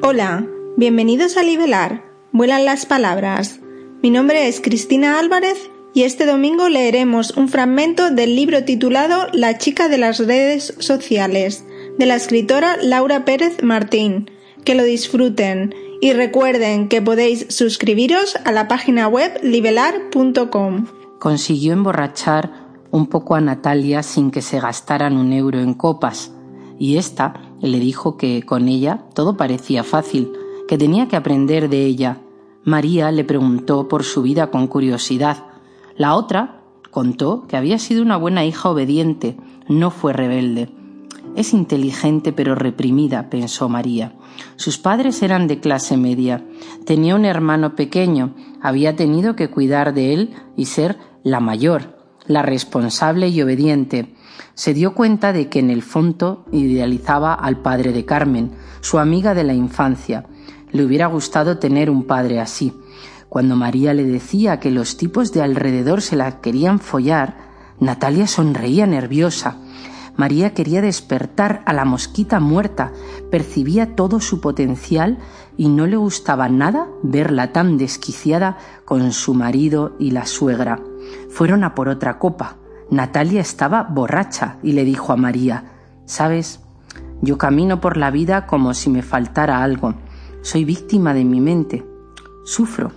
Hola, bienvenidos a Libelar. Vuelan las palabras. Mi nombre es Cristina Álvarez y este domingo leeremos un fragmento del libro titulado La chica de las redes sociales, de la escritora Laura Pérez Martín. Que lo disfruten y recuerden que podéis suscribiros a la página web libelar.com. Consiguió emborrachar un poco a Natalia sin que se gastaran un euro en copas, y ésta le dijo que con ella todo parecía fácil, que tenía que aprender de ella. María le preguntó por su vida con curiosidad. La otra contó que había sido una buena hija obediente, no fue rebelde. Es inteligente pero reprimida, pensó María. Sus padres eran de clase media. Tenía un hermano pequeño, había tenido que cuidar de él y ser la mayor, la responsable y obediente. Se dio cuenta de que en el fondo idealizaba al padre de Carmen, su amiga de la infancia. Le hubiera gustado tener un padre así. Cuando María le decía que los tipos de alrededor se la querían follar, Natalia sonreía nerviosa. María quería despertar a la mosquita muerta, percibía todo su potencial y no le gustaba nada verla tan desquiciada con su marido y la suegra. Fueron a por otra copa. Natalia estaba borracha y le dijo a María Sabes, yo camino por la vida como si me faltara algo. Soy víctima de mi mente. Sufro.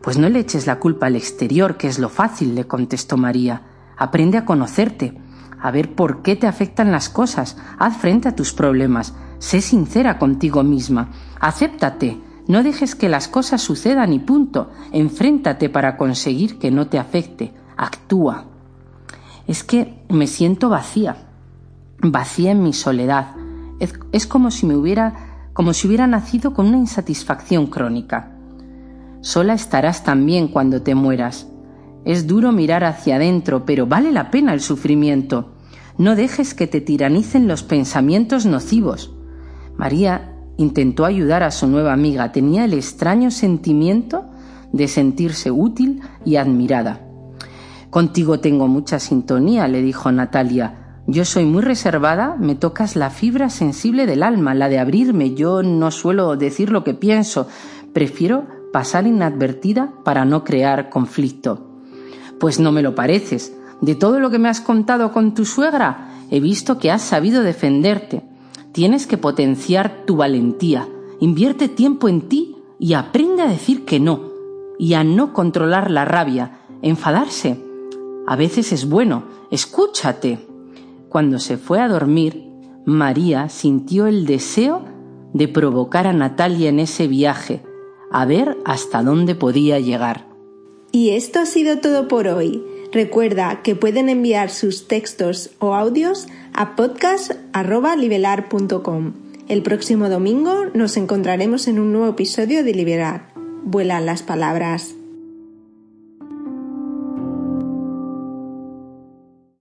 Pues no le eches la culpa al exterior, que es lo fácil, le contestó María. Aprende a conocerte a ver por qué te afectan las cosas, haz frente a tus problemas, sé sincera contigo misma, acéptate, no dejes que las cosas sucedan y punto, enfréntate para conseguir que no te afecte, actúa. Es que me siento vacía, vacía en mi soledad, es, como si me hubiera como si hubiera nacido con una insatisfacción crónica. Sola estarás también cuando te mueras. Es duro mirar hacia adentro, pero vale la pena el sufrimiento. No dejes que te tiranicen los pensamientos nocivos. María intentó ayudar a su nueva amiga. Tenía el extraño sentimiento de sentirse útil y admirada. Contigo tengo mucha sintonía, le dijo Natalia. Yo soy muy reservada, me tocas la fibra sensible del alma, la de abrirme. Yo no suelo decir lo que pienso. Prefiero pasar inadvertida para no crear conflicto. Pues no me lo pareces. De todo lo que me has contado con tu suegra, he visto que has sabido defenderte. Tienes que potenciar tu valentía. Invierte tiempo en ti y aprende a decir que no y a no controlar la rabia, enfadarse. A veces es bueno, escúchate. Cuando se fue a dormir, María sintió el deseo de provocar a Natalia en ese viaje, a ver hasta dónde podía llegar. Y esto ha sido todo por hoy. Recuerda que pueden enviar sus textos o audios a podcast.libelar.com. El próximo domingo nos encontraremos en un nuevo episodio de Liberar. Vuelan las palabras.